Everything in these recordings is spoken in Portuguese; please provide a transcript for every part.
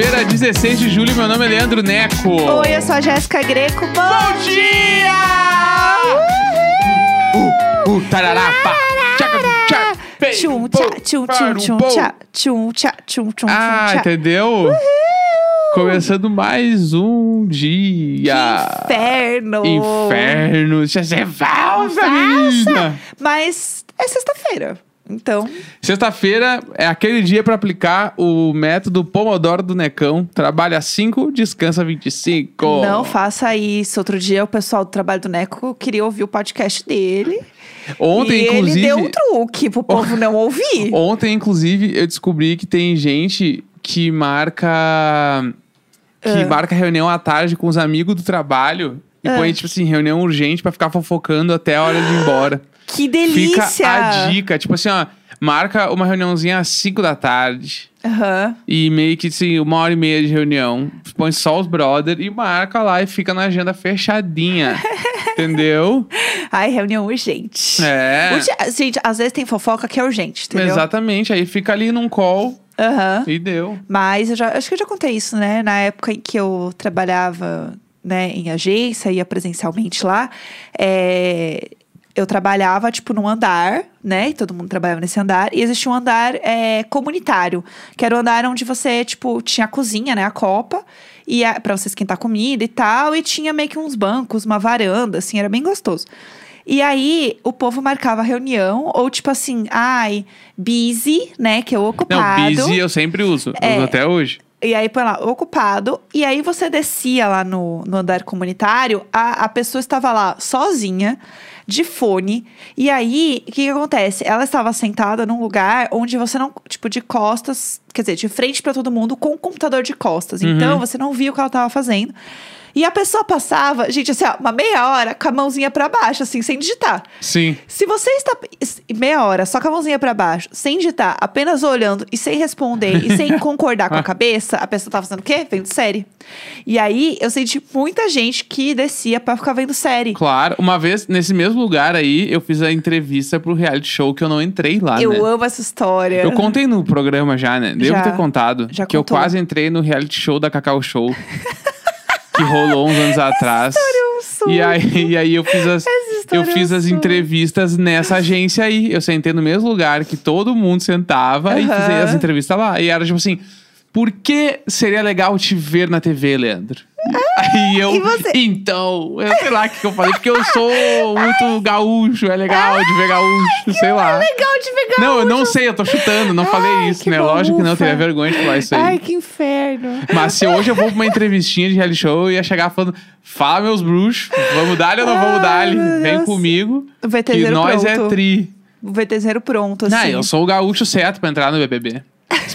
sexta-feira, 16 de julho. Meu nome é Leandro Neco. Oi, eu sou a Jéssica Greco. Bom, Bom dia! Uh, uh, tarará, pá. Tchaca, pei, Tchum, tchá, tchum, para tchum, o tchum, pô. tchá, tchum, tchá, tchum, tchum, Ah, entendeu? Começando mais um dia. Que inferno! Inferno. Isso é falsa, Falsa. menina. Mas é sexta-feira, então... Sexta-feira é aquele dia pra aplicar o método Pomodoro do Necão. Trabalha 5, descansa 25. Não faça isso. Outro dia o pessoal do trabalho do Neco queria ouvir o podcast dele. Ontem, e inclusive. ele deu um truque pro povo não ouvir. Ontem, inclusive, eu descobri que tem gente que marca. Que Ah. marca reunião à tarde com os amigos do trabalho. E Ah. põe, tipo assim, reunião urgente pra ficar fofocando até a hora de ir embora. Que delícia! Fica a dica. Tipo assim, ó. Marca uma reuniãozinha às 5 da tarde. Aham. E meio que, assim, uma hora e meia de reunião. Põe só os brother e marca lá e fica na agenda fechadinha. entendeu? Ai, reunião urgente. É. Urge- Gente, às vezes tem fofoca que é urgente, entendeu? Exatamente. Aí fica ali num call Aham. e deu. Mas eu já, acho que eu já contei isso, né? Na época em que eu trabalhava né, em agência, ia presencialmente lá, é, eu trabalhava, tipo, num andar, né? E todo mundo trabalhava nesse andar. E existia um andar é, comunitário, que era o andar onde você, tipo, tinha a cozinha, né? A copa. E a, pra você esquentar comida e tal. E tinha meio que uns bancos, uma varanda, assim, era bem gostoso. E aí, o povo marcava reunião, ou tipo assim, ai, busy, né? Que é o Não, ocupado. busy eu sempre uso. É. Uso até hoje. E aí põe lá, ocupado. E aí você descia lá no, no andar comunitário, a, a pessoa estava lá sozinha, de fone. E aí, o que, que acontece? Ela estava sentada num lugar onde você não, tipo, de costas, quer dizer, de frente para todo mundo, com o computador de costas. Então, você não via o que ela estava fazendo. E a pessoa passava, gente, assim, ó, uma meia hora com a mãozinha para baixo, assim, sem digitar. Sim. Se você está meia hora só com a mãozinha pra baixo, sem digitar, apenas olhando e sem responder e sem concordar com a cabeça, a pessoa tá fazendo o quê? Vendo série. E aí eu senti muita gente que descia pra ficar vendo série. Claro. Uma vez, nesse mesmo lugar aí, eu fiz a entrevista pro reality show que eu não entrei lá, eu né? amo essa história. Eu contei no programa já, né? Devo Já. ter contado. Já que contou. eu quase entrei no reality show da Cacau Show. que rolou uns anos atrás. Eu um sou- E aí, e aí eu fiz as, eu fiz é um as entrevistas nessa agência aí. Eu sentei no mesmo lugar que todo mundo sentava e fiz as entrevistas lá. E era tipo assim: por que seria legal te ver na TV, Leandro? aí eu. Ah, e você? Então, eu sei lá o que, que eu falei, porque eu sou muito gaúcho, é legal de ver gaúcho, sei lá. Legal de pegar. Não, eu não sei, eu tô chutando, não falei isso, né? Lógico que não, ufa. teria vergonha de falar isso aí. Ai, que inferno. Mas se hoje eu vou pra uma entrevistinha de reality show, eu ia chegar falando: fala, meus bruxos, vamos dar ou não vamos dar? Vem Deus. comigo. Que VT0 nós é pronto. tri. O VT0 pronto, assim. Não, eu sou o gaúcho certo pra entrar no BBB.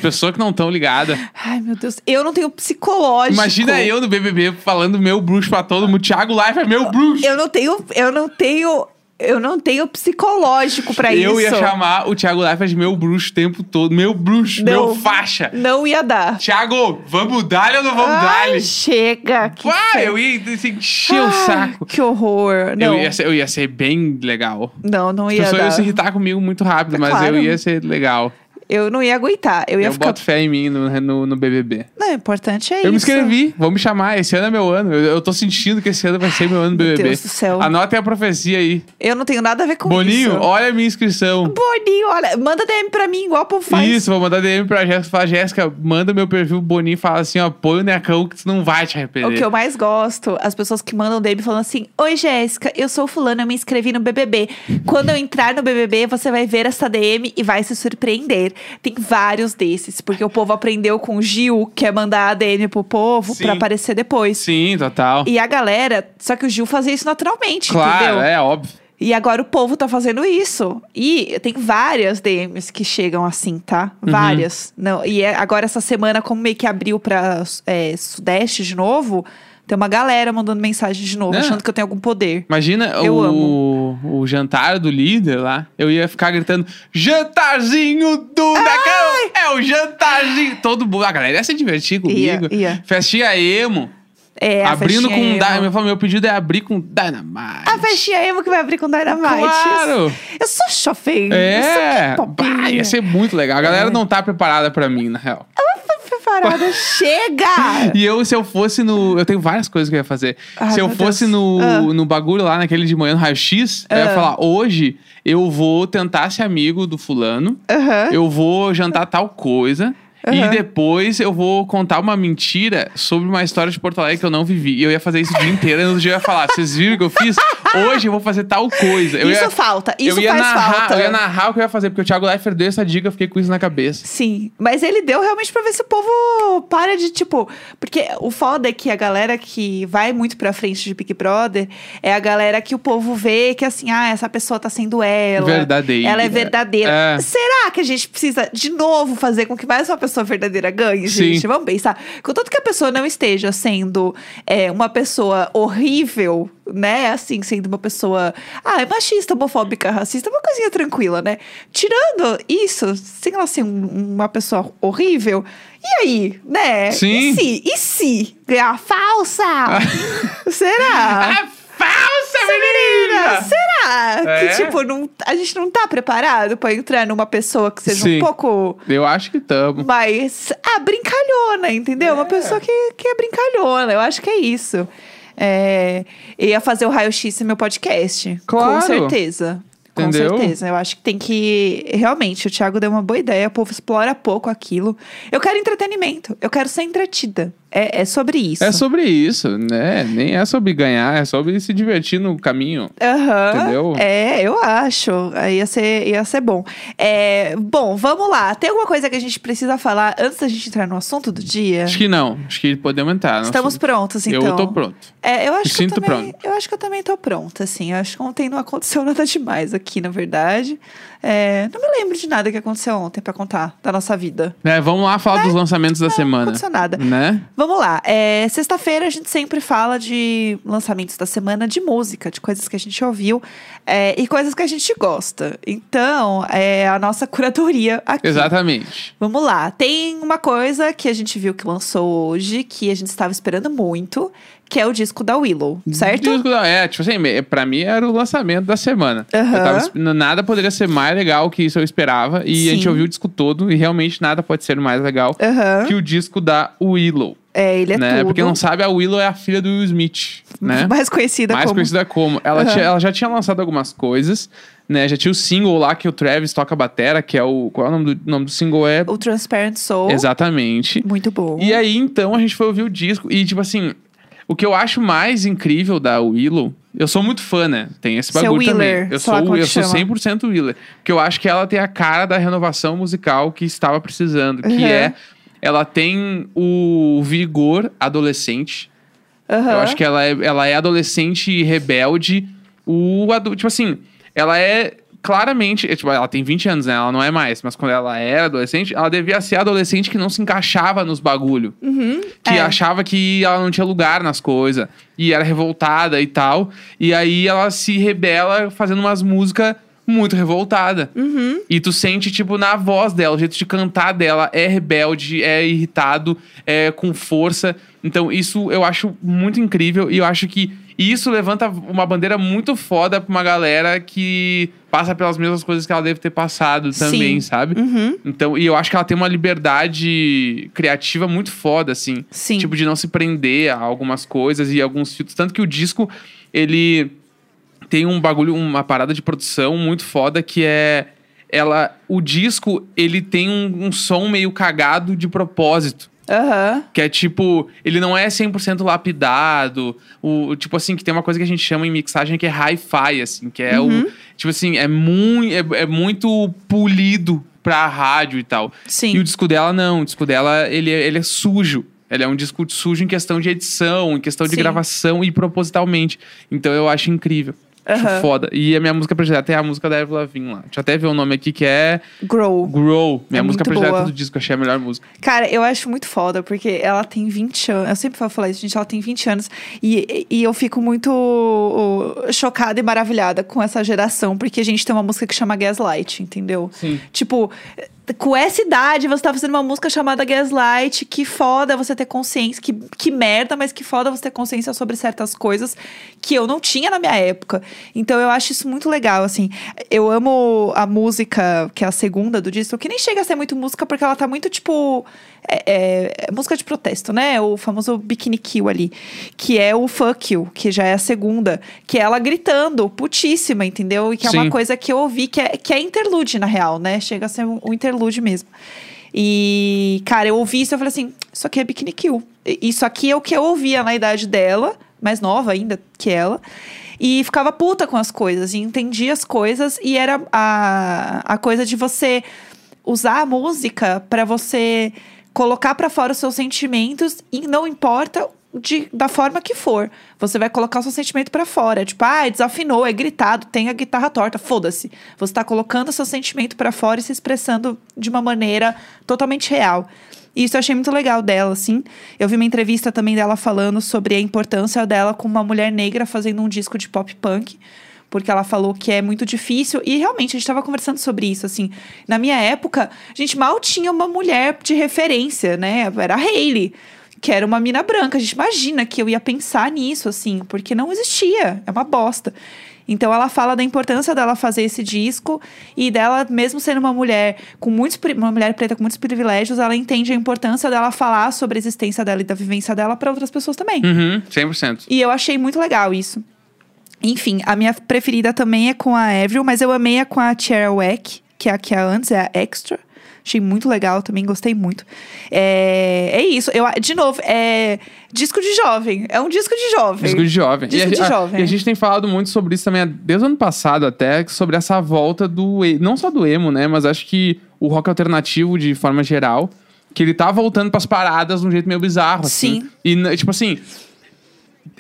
As pessoas que não estão ligadas. Ai, meu Deus. Eu não tenho psicológico. Imagina eu no BBB falando meu bruxo pra todo mundo. Thiago Life é meu bruxo. Eu não tenho... Eu não tenho... Eu não tenho psicológico pra isso. Eu ia chamar o Thiago Life de meu bruxo o tempo todo. Meu bruxo, Não. meu faixa. Não ia dar. Thiago, vamos dar ou não vamos dar? chega. Que fe- eu ia assim, encher o Ai, saco. Que horror. Não, Eu ia, ser, eu ia ser bem legal. não, não As ia pessoas dar. iam se irritar comigo muito rápido, mas Claro. eu ia ser legal. Eu não ia aguentar. Eu ia Eu ficar... boto fé em mim no, no, no BBB. Não, o importante é Eu isso. me inscrevi, vou me chamar. Esse ano é meu ano. Eu, eu tô sentindo que esse ano vai ser meu ano no Meu BBB. Deus do céu. Anotem a profecia aí. Eu não tenho nada a ver com Boninho, isso. olha a minha inscrição. Boninho, olha, manda DM pra mim, igual o povo faz. Isso, vou mandar DM pra Jéssica. Fala, Jéssica, manda meu perfil Boninho e fala assim, ó, põe o necão que tu não vai te arrepender. O que eu mais gosto, as pessoas que mandam DM falando assim: Oi, Jéssica, eu sou fulano, eu me inscrevi no BBB. Quando eu entrar no BBB, você vai ver essa DM e vai se surpreender. Tem vários desses, porque o povo aprendeu com o Gil, que é mandar a DM pro povo Sim. pra aparecer depois. Sim, total. E a galera, só que o Gil fazia isso naturalmente, claro, entendeu? é óbvio. E agora o povo tá fazendo isso. E tem várias DMs que chegam assim, tá? Uhum. Várias. Não, e é- agora essa semana, como meio que abriu pra é, Sudeste de novo, tem uma galera mandando mensagem de novo, Não. achando que eu tenho algum poder. Imagina Eu o, o jantar do líder lá. Eu ia ficar gritando: Jantarzinho do Necão! É o jantarzinho! Todo mundo. A galera ia se divertir comigo. Ia, ia. Festinha emo. É, abrindo com. emo. meu, meu pedido é abrir com Dynamite. A festinha emo que vai abrir com Dynamite. Claro! Eu sou shopping. É, Eu sou bah, ia ser muito legal. A galera não tá preparada pra mim, na real. Preparada. Chega! E eu, se eu fosse no. Eu tenho várias coisas que eu ia fazer. Ai, se eu fosse Deus. no, Ah. no bagulho lá, naquele de manhã no raio-x, eu ia Ah. falar: hoje eu vou tentar ser amigo do fulano, Aham. eu vou jantar tal coisa. E Aham. depois eu vou contar uma mentira sobre uma história de Porto Alegre que eu não vivi. E eu ia fazer isso o dia inteiro. E no dia eu ia falar: vocês viram o que eu fiz? Hoje eu vou fazer tal coisa. Eu isso ia, falta, isso eu ia faz narrar, falta. Eu ia narrar o que eu ia fazer, porque o Thiago Leifert deu essa dica, eu fiquei com isso na cabeça. Sim, mas ele deu realmente pra ver se o povo para de, tipo. Porque o foda é que a galera que vai muito pra frente de Big Brother é a galera que o povo vê que assim, ah, essa pessoa tá sendo ela. Verdadeira. Ela é verdadeira. É. Será que a gente precisa de novo fazer com que mais uma pessoa verdadeira ganhe, Sim. gente? Vamos pensar. Contanto que a pessoa não esteja sendo é, uma pessoa horrível, né? Assim, sendo uma pessoa. Ah, é machista, homofóbica, racista, uma coisinha tranquila, né? Tirando isso, sem ela ser um- uma pessoa horrível. E aí, né? Sim. E se? E se? Ganhar falsa? Será? Ah, falsa, Menina, menina! será É? que, tipo, não, a gente não tá preparado pra entrar numa pessoa que seja Sim. um pouco Eu acho que tamo. mais. Ah, brincalhona, entendeu? Uma pessoa que, que é brincalhona. Eu acho que é isso. É, ia fazer o raio-x no meu podcast. Claro. Com certeza. Com Entendeu? certeza. Eu acho que tem que. Realmente, o Thiago deu uma boa ideia. O povo explora pouco aquilo. Eu quero entretenimento. Eu quero ser entretida. É, é sobre isso. É sobre isso, né? Nem é sobre ganhar, é sobre se divertir no caminho. Aham. Entendeu? É, eu acho. Aí Ia ser, ia ser bom. É, bom, vamos lá. Tem alguma coisa que a gente precisa falar antes da gente entrar no assunto do dia? Acho que não. Acho que podemos entrar. Estamos assunto. prontos, então. Eu tô pronto. É, eu acho Me que eu sinto também, pronto. Eu acho que eu também tô pronta, assim. Eu acho que ontem não aconteceu nada demais aqui, na verdade. É, não me lembro de nada que aconteceu ontem pra contar da nossa vida. É, vamos lá falar dos lançamentos da Não semana. aconteceu nada. Né? Vamos lá. É, Sexta-feira a gente sempre fala de lançamentos da semana de música, de coisas que a gente ouviu é, e coisas que a gente gosta. Então, é a nossa curadoria aqui. Exatamente. Vamos lá. Tem uma coisa que a gente viu que lançou hoje, que a gente estava esperando muito, que é o disco da Willow, certo? Disco da- É, tipo assim, pra mim era o lançamento da semana. Eu tava nada poderia ser mais legal que isso eu esperava. E a gente Sim. ouviu o disco todo e realmente nada pode ser mais legal Aham. que o disco da Willow. É, ele é né? tudo. Porque não sabe, a Willow é a filha do Will Smith, né? Mais conhecida Mais como... conhecida como. Ela, tinha- ela já tinha lançado algumas coisas, né? Já tinha o single lá que o Travis toca batera, que é o. Qual é o nome do, nome do single? É. O Transparent Soul. Exatamente. Muito bom. E aí, então, a gente foi ouvir o disco. E, tipo assim, o que eu acho mais incrível da Willow. Eu sou muito fã, né? Tem esse bagulho Wheeler, também. Eu sou, eu sou chama. 100% Wheeler. Porque eu acho que ela tem a cara da renovação musical que estava precisando. Que Uhum. é. Ela tem o vigor adolescente. Aham. Eu acho que ela é, ela é adolescente e rebelde. O adulto, tipo assim, ela é claramente, é, tipo, ela tem 20 anos, né? Ela não é mais, mas quando ela era adolescente, ela devia ser adolescente que não se encaixava nos bagulho. Uhum, Que é. achava que ela não tinha lugar nas coisas. E era revoltada e tal. E aí ela se rebela fazendo umas músicas muito revoltada. Uhum. E tu sente, tipo, na voz dela, o jeito de cantar dela é rebelde, é irritado, é com força. Então, isso eu acho muito incrível e eu acho que isso levanta uma bandeira muito foda pra uma galera que passa pelas mesmas coisas que ela deve ter passado também, Sim. sabe? Uhum. Então, e eu acho que ela tem uma liberdade criativa muito foda, assim. Sim. Tipo, de não se prender a algumas coisas e alguns filtros. Tanto que o disco, ele tem um bagulho, uma parada de produção muito foda que é. Ela. O disco, ele tem um, um som meio cagado de propósito. Aham. Que é tipo, ele não é 100% lapidado. O, tipo assim, que tem uma coisa que a gente chama em mixagem que é hi-fi, assim, que é Uhum. o. Tipo assim, é, mui, é, é muito polido pra rádio e tal. Sim. E o disco dela, não. O disco dela, ele, é- ele é sujo. Ele é um disco sujo em questão de edição, em questão de Sim. gravação e propositalmente. Então eu acho incrível. Acho foda. E a minha música predileta é a música da Avril Lavigne lá. Deixa eu até ver o nome aqui, que é Grow. Grow. Minha É música predileta boa. do disco. Achei a melhor música. Cara, eu acho muito foda, porque ela tem 20 anos. Eu sempre falo falar isso, gente. Ela tem 20 anos. E, e eu fico muito chocada e maravilhada com essa geração, porque a gente tem uma música que chama Gaslight, entendeu? Sim. Tipo, com essa idade, você tá fazendo uma música chamada Gaslight. Que foda você ter consciência. Que, que merda, mas que foda você ter consciência sobre certas coisas que eu não tinha na minha época. Então eu acho isso muito legal, assim. Eu amo a música, que é a segunda do disco, que nem chega a ser muito música, porque ela tá muito, tipo. É, é- é música de protesto, né? O famoso Bikini Kill ali. Que é o Fuck You, que já é a segunda. Que é ela gritando, putíssima, entendeu? E que é Sim. uma coisa que eu ouvi que é, que é interlude, na real, né? Chega a ser um, um interlude mesmo. E, cara, eu ouvi isso e eu falei assim: isso aqui é Bikini Kill. Isso aqui é o que eu ouvia na idade dela, mais nova ainda que ela. E ficava puta com as coisas, e entendia as coisas, e era a, a coisa de você usar a música pra você colocar pra fora os seus sentimentos, e não importa de, da forma que for. Você vai colocar o seu sentimento pra fora. Tipo, ah, desafinou, é gritado, tem a guitarra torta, foda-se. Você tá colocando o seu sentimento pra fora e se expressando de uma maneira totalmente real. E isso eu achei muito legal dela, assim. Eu vi uma entrevista também dela falando sobre a importância dela com uma mulher negra fazendo um disco de pop punk. Porque ela falou que é muito difícil. E realmente, a gente tava conversando sobre isso, assim. Na minha época, a gente mal tinha uma mulher de referência, né? Era a Hailey, que era uma mina branca. A gente imagina que eu ia pensar nisso, assim, porque não existia. É uma bosta. Então ela fala da importância dela fazer esse disco e dela, mesmo sendo uma mulher com muitos uma mulher preta com muitos privilégios, ela entende a importância dela falar sobre a existência dela e da vivência dela para outras pessoas também. Uhum, 100%. E eu achei muito legal isso. Enfim, a minha preferida também é com a Avril, mas eu amei a com a Tiara Wack, que é a que é antes, é a Extra. Achei muito legal também, gostei muito. É, é isso. Eu, de novo, é disco de jovem. É um disco de jovem. Disco de jovem. Disco e, a, de a- jovem. e a gente tem falado muito sobre isso também, desde o ano passado até, sobre essa volta do. Não só do emo, né? Mas acho que o rock alternativo, de forma geral, que ele tá voltando pras paradas de um jeito meio bizarro, assim. Sim. E, n- tipo assim.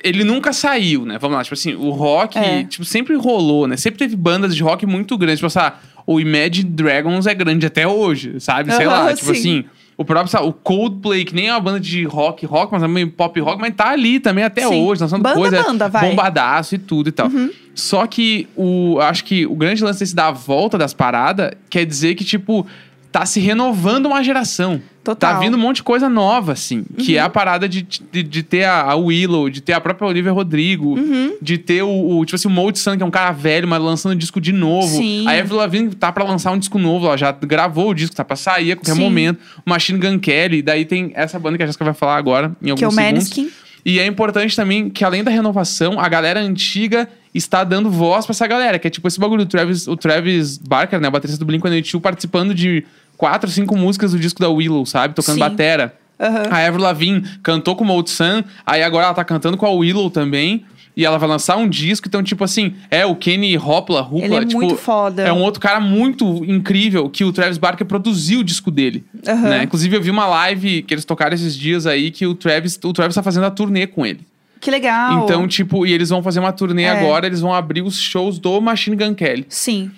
Ele nunca saiu, né? Vamos lá, tipo assim, o rock, É. tipo, sempre rolou, né? Sempre teve bandas de rock muito grandes. Tipo, ah, o Imagine Dragons é grande até hoje, sabe? Sei lá, Aham, tipo sim. assim. O próprio, sabe, o Coldplay, que nem é uma banda de rock, rock, mas é meio pop rock, mas tá ali também até Sim. hoje, lançando Banda, coisa banda, vai. Uhum. bombadaço e tudo e tal. Só que o, acho que o grande lance desse da volta das paradas quer dizer que, tipo, tá se renovando uma geração. Total. Uhum. Tá vindo um monte de coisa nova, assim. Que é a parada de, de, de ter a, a Willow, de ter a própria Olivia Rodrigo, Uhum. de ter o, o, tipo assim, o Mold Sun, que é um cara velho, mas lançando disco de novo. Sim. A Avril Lavigne tá pra lançar um disco novo, ela já gravou o disco, tá pra sair a qualquer Sim. momento. O Machine Gun Kelly, daí tem essa banda que a Jessica vai falar agora, em alguns Que é o segundos. Maneskin. E é importante também que, além da renovação, a galera antiga está dando voz pra essa galera. Que é tipo esse bagulho do Travis, o Travis Barker, né? O baterista do Blink-182, participando de quatro, cinco músicas do disco da Willow, sabe? Tocando Sim. batera. Aham. A Avril Lavigne cantou com o Mold Sun, aí agora ela tá cantando com a Willow também. E ela vai lançar um disco, então, tipo assim, é o Kenny Hopla, Hupla, Ele é tipo, muito foda. É um outro cara muito incrível que o Travis Barker produziu o disco dele. Aham. Né? Inclusive, eu vi uma live que eles tocaram esses dias aí que o Travis, o Travis tá fazendo a turnê com ele. Que legal. Então, tipo, e eles vão fazer uma turnê É. agora, eles vão abrir os shows do Machine Gun Kelly. Sim.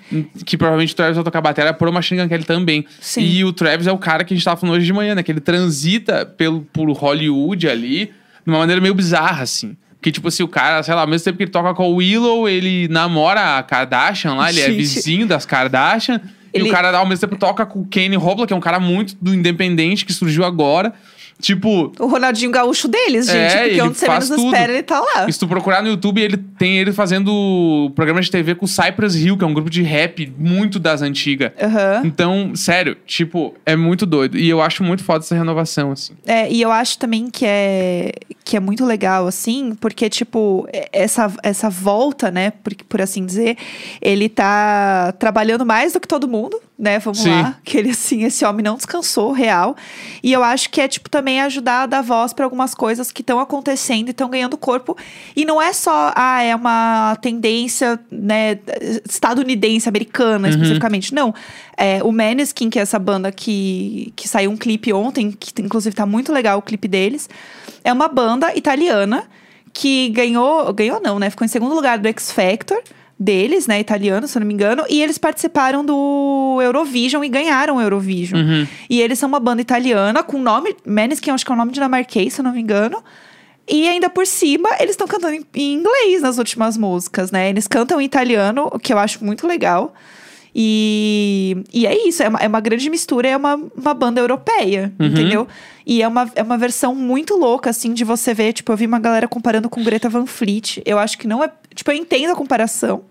Que provavelmente o Travis vai tocar bateria pro Machine Gun Kelly também. Sim. E o Travis é o cara que a gente tava falando hoje de manhã, né? Que ele transita pelo, por Hollywood ali, de uma maneira meio bizarra, assim. Porque, tipo assim, o cara, sei lá, ao mesmo tempo que ele toca com a Willow, ele namora a Kardashian lá, ele é Gente. vizinho das Kardashian. E Ele- o cara, ao mesmo tempo, toca com o Kenny Hopla, que é um cara muito do independente, que surgiu agora. Tipo, O Ronaldinho Gaúcho deles, gente. É, porque onde você menos tudo. espera, ele tá lá. E se tu procurar no YouTube, ele tem ele fazendo programa de TV com o Cypress Hill, que é um grupo de rap muito das antigas. Aham. Então, sério, tipo, é muito doido. E eu acho muito foda essa renovação, assim. É, e eu acho também que é, que é muito legal, assim, porque, tipo, é- essa, essa volta, né, por, por assim dizer, ele tá trabalhando mais do que todo mundo, né? Vamos Sim. lá. Que ele, assim, esse homem não descansou, real. E eu acho que é, tipo, também ajudar a dar voz para algumas coisas que estão acontecendo e estão ganhando corpo. E não é só, ah, é uma tendência, né, estadunidense, americana, especificamente. Não. É, o Maneskin, que é essa banda que, que saiu um clipe ontem, que inclusive tá muito legal o clipe deles, é uma banda italiana que ganhou, ganhou não, né? Ficou em segundo lugar do X Factor deles, né, italiano, se eu não me engano, e eles participaram do Eurovision e ganharam o Eurovision. Uhum. E eles são uma banda italiana com nome, Maneskin, acho que é um nome dinamarquês, se eu não me engano. E ainda por cima, eles estão cantando em, em inglês nas últimas músicas, né? Eles cantam em italiano, o que eu acho muito legal. E, e é isso, é uma, é uma grande mistura, é uma, uma banda europeia, Uhum. entendeu? E é uma, é uma versão muito louca, assim, de você ver. Tipo, eu vi uma galera comparando com Greta Van Fleet. Eu acho que não é. Tipo, eu entendo a comparação,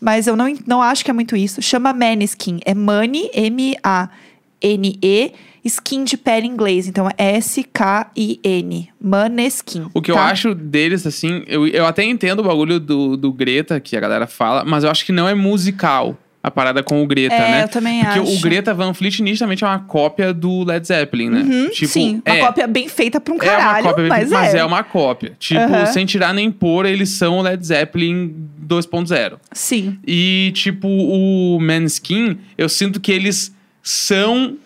mas eu não, não acho que é muito isso. Chama Maneskin, é Money, M-A-N-E, Skin de pele em inglês. Então é S-K-I-N. Maneskin. O que eu tá? acho deles, assim, eu, eu até entendo o bagulho do, do Greta, que a galera fala, mas eu acho que não é musical a parada com o Greta, É, né? eu também Porque acho. o Greta Van Fleet nitidamente é uma cópia do Led Zeppelin, né? Uhum, tipo, Sim, uma é, cópia bem feita pra um é uma caralho, cópia, mas, mas é. é uma cópia. Tipo, Aham. sem tirar nem pôr, eles são o Led Zeppelin 2.0. Sim. E, tipo, o Manskin, eu sinto que eles são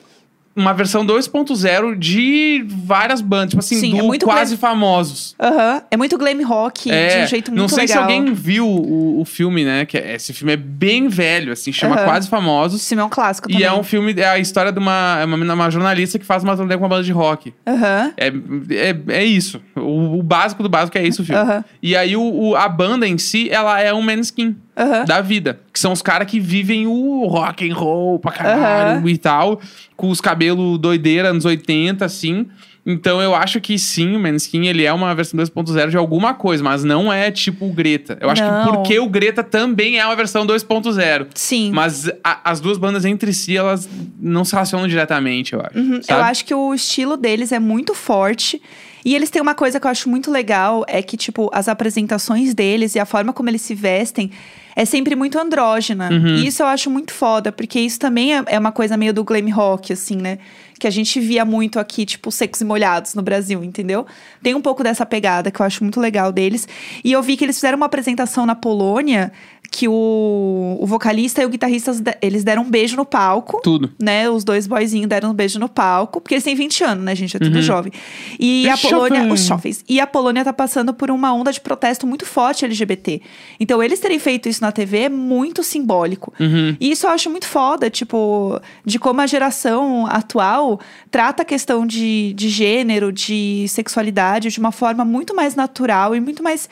uma versão 2.0 de várias bandas, tipo assim, Sim, do é quase famosos. Aham. É muito glam rock, de um jeito muito É, não sei legal. se alguém viu o, o filme, né? Que é- esse filme é bem velho, assim, chama Aham. Quase Famosos. Esse filme é um clássico E também. é um filme, é a história de uma, é uma, uma jornalista que faz uma turnê com uma banda de rock. Aham. É, é, é isso. O, o básico do básico é isso o filme. E aí o, o- a banda em si, ela é um manskin Aham. da vida. Que são os caras que vivem o rock and roll pra caralho Aham. e tal. Com os cabelos doideira, anos 80, assim. Então eu acho que sim, o Manskin, ele é uma versão 2.0 de alguma coisa, mas não é tipo o Greta. Eu acho Não. que porque o Greta também é uma versão 2.0. Sim. Mas a- as duas bandas entre si, elas não se relacionam diretamente, eu acho. Uhum, Eu acho que o estilo deles é muito forte. E eles têm uma coisa que eu acho muito legal: é que, tipo, as apresentações deles e a forma como eles se vestem é sempre muito andrógena. Uhum. E isso eu acho muito foda, porque isso também é, é uma coisa meio do glam rock, assim, né? Que a gente via muito aqui, tipo, secos e molhados no Brasil, entendeu? Tem um pouco dessa pegada que eu acho muito legal deles. E eu vi que eles fizeram uma apresentação na Polônia que o, o vocalista e o guitarrista, eles deram um beijo no palco Tudo. né? Os dois boyzinhos deram um beijo no palco, porque eles têm 20 anos, né, gente? É tudo Uhum. jovem. E a Polônia, jovens. os jovens. E a Polônia tá passando por uma onda de protesto muito forte LGBT. Então, eles terem feito isso na TV é muito simbólico. Uhum. E isso eu acho muito foda, tipo, de como a geração atual trata a questão de, de gênero, de sexualidade de uma forma muito mais natural e muito mais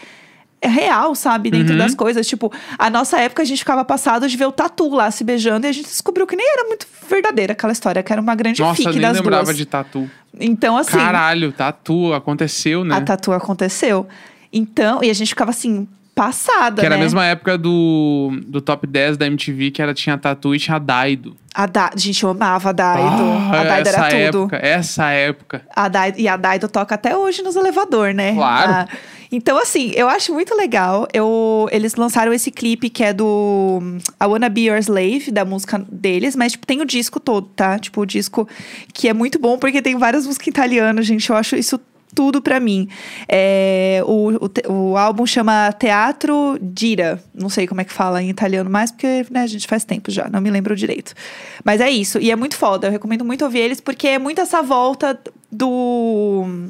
real, sabe? Dentro Uhum. das coisas. Tipo, a nossa época a gente ficava passado de ver o Tatu lá se beijando e a gente descobriu que nem era muito verdadeira aquela história, que era uma grande Nossa, fique nem das lembrava duas. de tatu. Então, assim, Caralho, tatu, aconteceu, né? a Tatu aconteceu. Então, e a gente ficava assim, passada, Que era né? a mesma época do, do top 10 da MTV, que era, tinha tatu e tinha Daido. A da... Gente, eu amava a Daido. Ah, a Daido essa era tudo. época, essa época. A Daido, e a Daido toca até hoje nos elevador, né? Claro. Ah, então, assim, eu acho muito legal. Eu, eles lançaram esse clipe que é do I Wanna Be Your Slave, da música deles, mas, tipo, tem o disco todo, tá? Tipo, o disco que é muito bom porque tem várias músicas italianas, gente. Eu acho isso tudo pra mim. É, o, o, o álbum chama Teatro Dira. Não sei como é que fala em italiano mais, porque né, a gente faz tempo já, não me lembro direito. Mas é isso. E é muito foda. Eu recomendo muito ouvir eles, porque é muito essa volta do.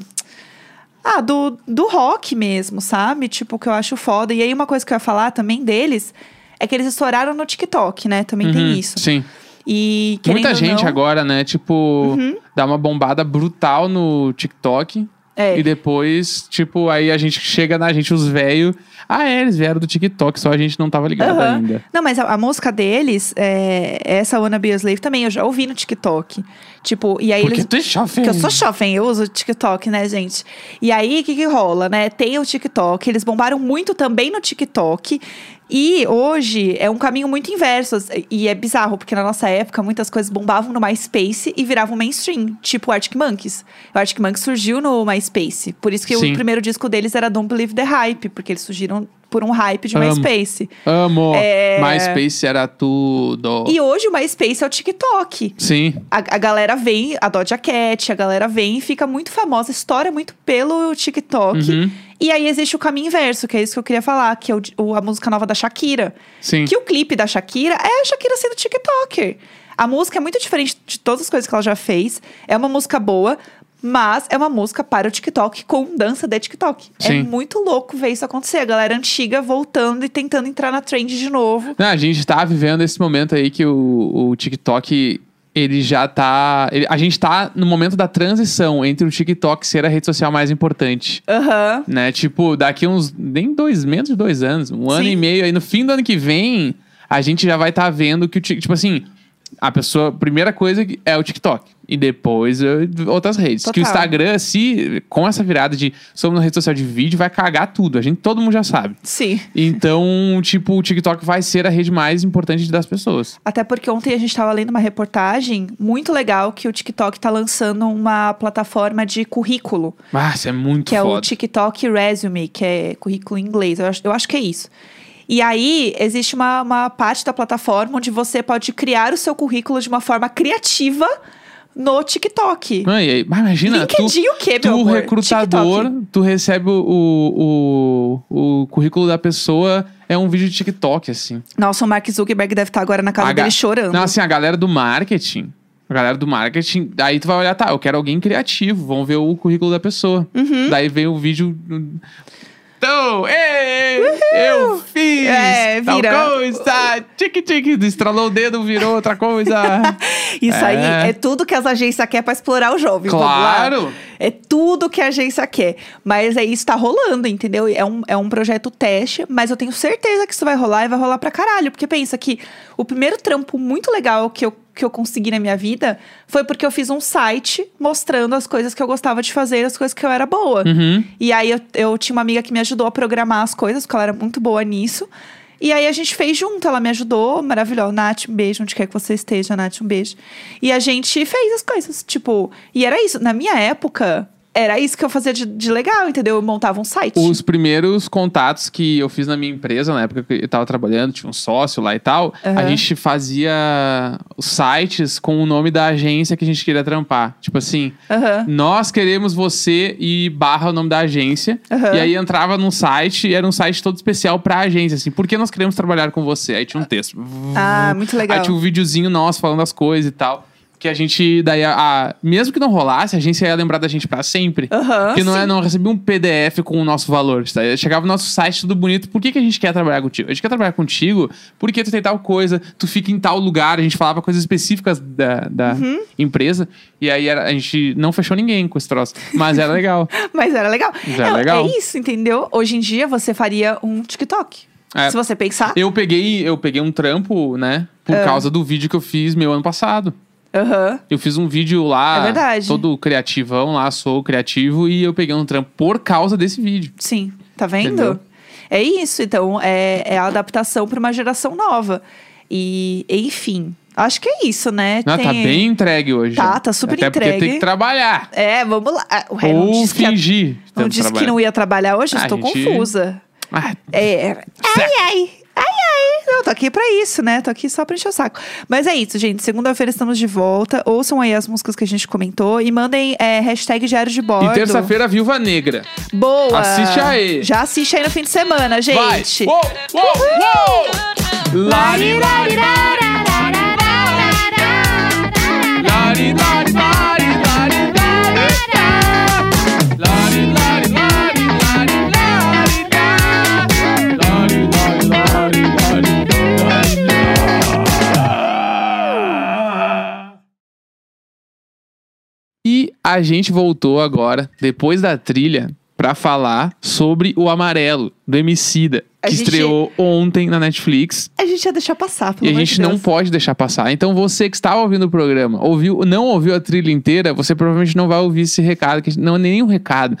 Ah, do, do rock mesmo, sabe? Tipo, que eu acho foda. E aí, uma coisa que eu ia falar também deles é que eles estouraram no TikTok, né? Também Uhum, tem isso. Sim. E Muita gente não, Uhum. agora, né? Tipo, dá uma bombada brutal no TikTok. É. E depois, tipo, aí a gente chega na gente, os velhos. Ah, é, eles vieram do TikTok, só a gente não tava ligado Aham. ainda. Não, mas a, a música deles, é, essa Wanna Be a Slave também, eu já ouvi no TikTok. Tipo, e aí Porque eles. tu é jovem. Porque eu sou jovem, eu uso TikTok, né, gente? E aí, o que que rola, né? Tem o TikTok, eles bombaram muito também no TikTok. E hoje é um caminho muito inverso. E é bizarro, porque na nossa época muitas coisas bombavam no MySpace e viravam mainstream. Tipo o Arctic Monkeys. O Arctic Monkeys surgiu no MySpace. Por isso que Sim. o primeiro disco deles era Don't Believe the Hype, porque eles surgiram por um hype de Amo. MySpace. Amo. É. MySpace era tudo. E hoje o MySpace é o TikTok. Sim. A, a galera vem, a Doja Cat, a galera vem e fica muito famosa, estoura muito pelo TikTok. Uhum. E aí existe o caminho inverso, que é isso que eu queria falar, que é o, o- a música nova da Shakira. Sim. Que o clipe da Shakira é a Shakira sendo TikToker. A música é muito diferente de todas as coisas que ela já fez. É uma música boa, mas é uma música para o TikTok com dança de TikTok. É Sim. muito louco ver isso acontecer. A galera antiga voltando e tentando entrar na trend de novo. Não, a gente tá vivendo esse momento aí que o, o TikTok, ele já tá. ele- a gente tá no momento da transição entre o TikTok ser a rede social mais importante. Aham. Né? Tipo, daqui uns. Nem dois, menos de dois anos, um ano Sim. e meio aí, no fim do ano que vem, a gente já vai estar vendo que o Tik- Tipo assim. A pessoa, primeira coisa é o TikTok. E depois outras redes. Que o Total. Instagram, se com essa virada de somos uma rede social de vídeo, vai cagar tudo. A gente, todo mundo já sabe. Sim. Então, tipo, o TikTok vai ser a rede mais importante das pessoas. Até porque ontem a gente estava lendo uma reportagem muito legal que o TikTok tá lançando uma plataforma de currículo, Ah, isso é muito que é o foda. TikTok Resume, que é currículo em inglês. Eu acho, eu acho que é isso. E aí, existe uma, uma parte da plataforma onde você pode criar o seu currículo de uma forma criativa no TikTok. Mas imagina, tu, LinkedIn o quê, meu tu amor? recrutador, TikTok. tu recebe o, o, o currículo da pessoa, é um vídeo de TikTok, assim. Nossa, o Mark Zuckerberg deve estar agora na casa A dele chorando. Não, assim, a galera do marketing. A galera do marketing, aí tu vai olhar, tá, eu quero alguém criativo, vamos ver o currículo da pessoa. Uhum. Daí vem o vídeo. Então, ei, eu fiz É, tal vira- coisa, tique tique, estralou o dedo, virou outra coisa. Isso aí É. é tudo que as agências querem pra explorar o jovem. claro! É tudo que a agência quer. Mas é isso tá rolando, entendeu? É um, é um projeto teste, mas eu tenho certeza que isso vai rolar e vai rolar pra caralho. Porque pensa que o primeiro trampo muito legal que eu, que eu consegui na minha vida foi porque eu fiz um site mostrando as coisas que eu gostava de fazer, as coisas que eu era boa. Uhum. E aí eu, eu tinha uma amiga que me ajudou a programar as coisas, porque ela era muito boa nisso. E aí a gente fez junto, ela me ajudou, maravilhosa. Nath, um beijo, onde quer que você esteja, Nath, um beijo. E a gente fez as coisas, tipo, e era isso. Na minha época, era isso que eu fazia de, de legal, entendeu? Eu montava um site. Os primeiros contatos que eu fiz na minha empresa, na época que eu tava trabalhando, tinha um sócio lá e tal, a Aham. gente fazia os sites com o nome da agência que a gente queria trampar. Tipo assim, Aham. nós queremos você e barra o nome da agência. Aham. E aí entrava num site e era um site todo especial pra agência, assim, por que nós queremos trabalhar com você? Aí tinha um texto. Ah, muito legal. Aí tinha um videozinho nosso falando as coisas e tal. Que a gente, daí, a, a- mesmo que não rolasse, a agência ia lembrar da gente pra sempre. Aham, Porque não, é, sim. não recebia um PDF com o nosso valor. Tá? Chegava no nosso site tudo bonito. Por que, que a gente quer trabalhar contigo? A gente quer trabalhar contigo porque tu tem tal coisa, tu fica em tal lugar. A gente falava coisas específicas da, da Uhum. empresa. E aí era- a gente não fechou ninguém com esse troço. Mas era legal. Mas era legal. Já é É- legal. É isso, entendeu? Hoje em dia você faria um TikTok. É. Se você pensar. Eu peguei, eu peguei um trampo, né? Por Ah. causa do vídeo que eu fiz meu ano passado. Aham. Eu fiz um vídeo lá, É verdade. todo criativão lá, sou criativo, e eu peguei um trampo por causa desse vídeo. Sim, tá vendo? Entendeu? É isso, então é, é a adaptação para uma geração nova. E, enfim, acho que é isso, né? Não, tá Tem- bem entregue hoje. Tá, tá super Até porque entregue. tem que trabalhar. É, vamos lá. Ah, O Ré não Ou disse, que, fingir. não disse que não ia trabalhar hoje, Ah, estou a gente- confusa. Ah, É, ai, ai, ai, ai. Não, tô aqui pra isso, né? Tô aqui só pra encher o saco. Mas é isso, gente. Segunda-feira estamos de volta. Ouçam aí as músicas que a gente comentou e mandem é, hashtag Diário de Bordo. E terça-feira, Viúva Negra. Boa! Assiste aí. Já assiste aí no fim de semana, Vai! gente. Uou, uou, uou! Lari, lari, lari, lari, a gente voltou agora, depois da trilha, pra falar sobre o Amarelo, do Emicida, que gente- estreou ontem na Netflix. A gente ia deixar passar, pelo E a gente de não pode deixar passar. Então você que está ouvindo o programa, ouviu, não ouviu a trilha inteira, você provavelmente não vai ouvir esse recado, que não é nem um recado.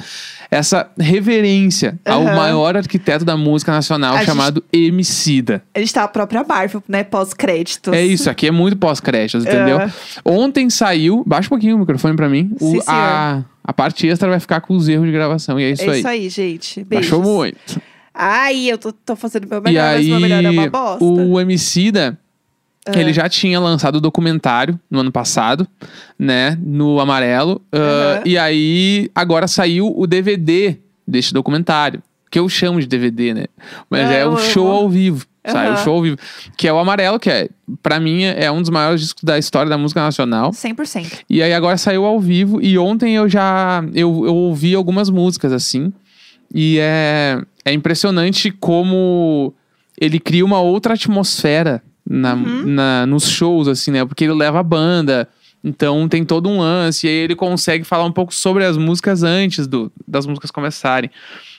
Essa reverência ao Aham. maior arquiteto da música nacional, A gente- chamado Emicida. A gente tá a própria Marvel, né? Pós-créditos. É isso, aqui é muito pós-créditos, entendeu? É. Ontem saiu, baixa um pouquinho o microfone pra mim, o- Sim, a, a parte extra vai ficar com os erros de gravação, e é isso é aí. isso aí, gente. Beijos. Baixou muito. Ai, eu tô, tô fazendo meu E melhor, mas aí, meu melhor é uma bosta. o Emicida, Ah. ele já tinha lançado o documentário no ano passado, né? No Amarelo. ah, Aham. e aí, agora saiu o DVD deste documentário. Que eu chamo de DVD, né? Mas Ah, é o show amo. ao vivo. Saiu o show ao vivo. Que é o Amarelo, que é, pra mim, é um dos maiores discos da história da música nacional. 100%. E aí agora saiu ao vivo e ontem eu já eu, eu ouvi algumas músicas assim. E é, é impressionante como ele cria uma outra atmosfera na, Uhum. na- nos shows, assim, né? Porque ele leva a banda. Então tem todo um lance. E aí ele consegue falar um pouco sobre as músicas antes do, das músicas começarem.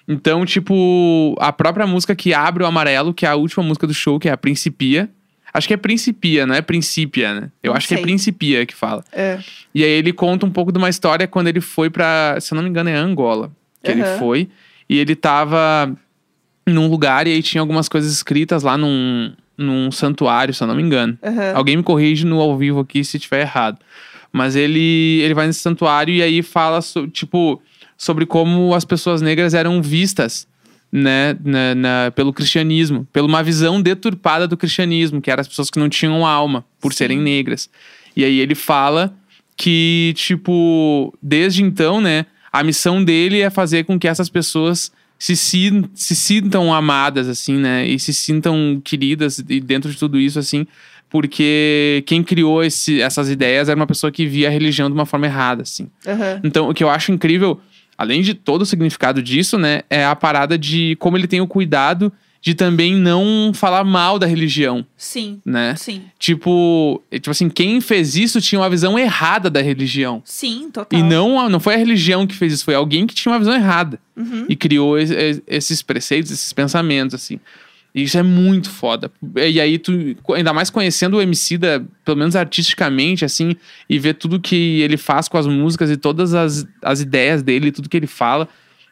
Então, tipo, a própria música que abre o amarelo, que é a última música do show, que é a Principia. Acho que é Principia, não é Principia, né? Eu Não acho que é sei. Principia que fala. É. E aí ele conta um pouco de uma história quando ele foi pra, se eu não me engano, é Angola. Que ele Aham. foi. E ele tava num lugar e aí tinha algumas coisas escritas lá num, num santuário, se eu não me engano. Aham. Alguém me corrige no ao vivo aqui se tiver errado. Mas ele, ele vai nesse santuário e aí fala, so- tipo, sobre como as pessoas negras eram vistas, né, na, na- pelo cristianismo, pela uma visão deturpada do cristianismo, que eram as pessoas que não tinham alma, por Sim. serem negras. E aí ele fala que, tipo, desde então, né, a missão dele é fazer com que essas pessoas se, sin- se sintam amadas, assim, né, e se sintam queridas e dentro de tudo isso, assim, porque quem criou esse- essas ideias era uma pessoa que via a religião de uma forma errada, assim. Aham. Então, o que eu acho incrível, além de todo o significado disso, né, é a parada de como ele tem o cuidado de também não falar mal da religião, Sim. né? Sim. Tipo, tipo assim, quem fez isso tinha uma visão errada da religião. Sim, total. E não, não foi a religião que fez isso, foi alguém que tinha uma visão errada. Uhum. E criou es- es- esses preceitos, esses pensamentos, assim. E isso é muito foda. E aí, tu, ainda mais conhecendo o Emicida, pelo menos artisticamente, assim, e ver tudo que ele faz com as músicas e todas as, as ideias dele, tudo que ele fala,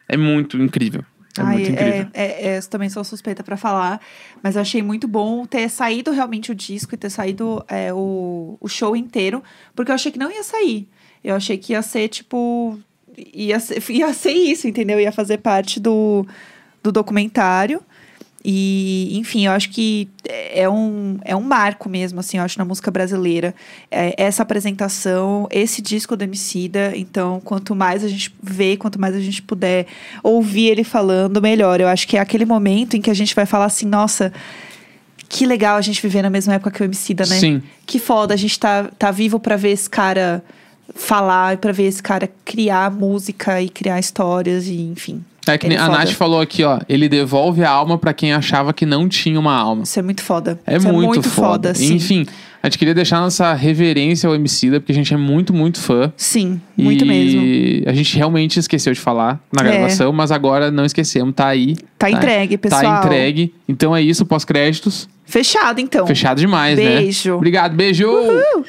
é muito incrível. É Ai, muito incrível. é, é, é, eu também sou suspeita pra falar, mas eu achei muito bom ter saído realmente o disco e ter saído é, o, o show inteiro, porque eu achei que não ia sair. Eu achei que ia ser, tipo. Ia ser, ia ser isso, entendeu? Ia fazer parte do, do documentário. E, enfim, eu acho que é um, é um marco mesmo, assim, eu acho, na música brasileira. É, essa apresentação, esse disco do Emicida. Então, quanto mais a gente vê, quanto mais a gente puder ouvir ele falando, melhor. Eu acho que é aquele momento em que a gente vai falar assim, nossa, que legal a gente viver na mesma época que o Emicida, né? Sim. Que foda, a gente tá, tá vivo pra ver esse cara falar e pra ver esse cara criar música e criar histórias e enfim. É que Ele nem é a foda. Nath falou aqui, ó. Ele devolve a alma pra quem achava que não tinha uma alma. Isso é muito foda. É Isso muito, foda. sim. Enfim, a gente queria deixar nossa reverência ao Emicida, porque a gente é muito, muito fã. Sim, muito e mesmo. a gente realmente esqueceu de falar na É. gravação, mas agora não esquecemos, tá aí. Tá entregue, pessoal. Tá entregue. Então é isso, pós-créditos. Fechado, então. Fechado demais, né? Beijo. Obrigado, beijo! Uhul.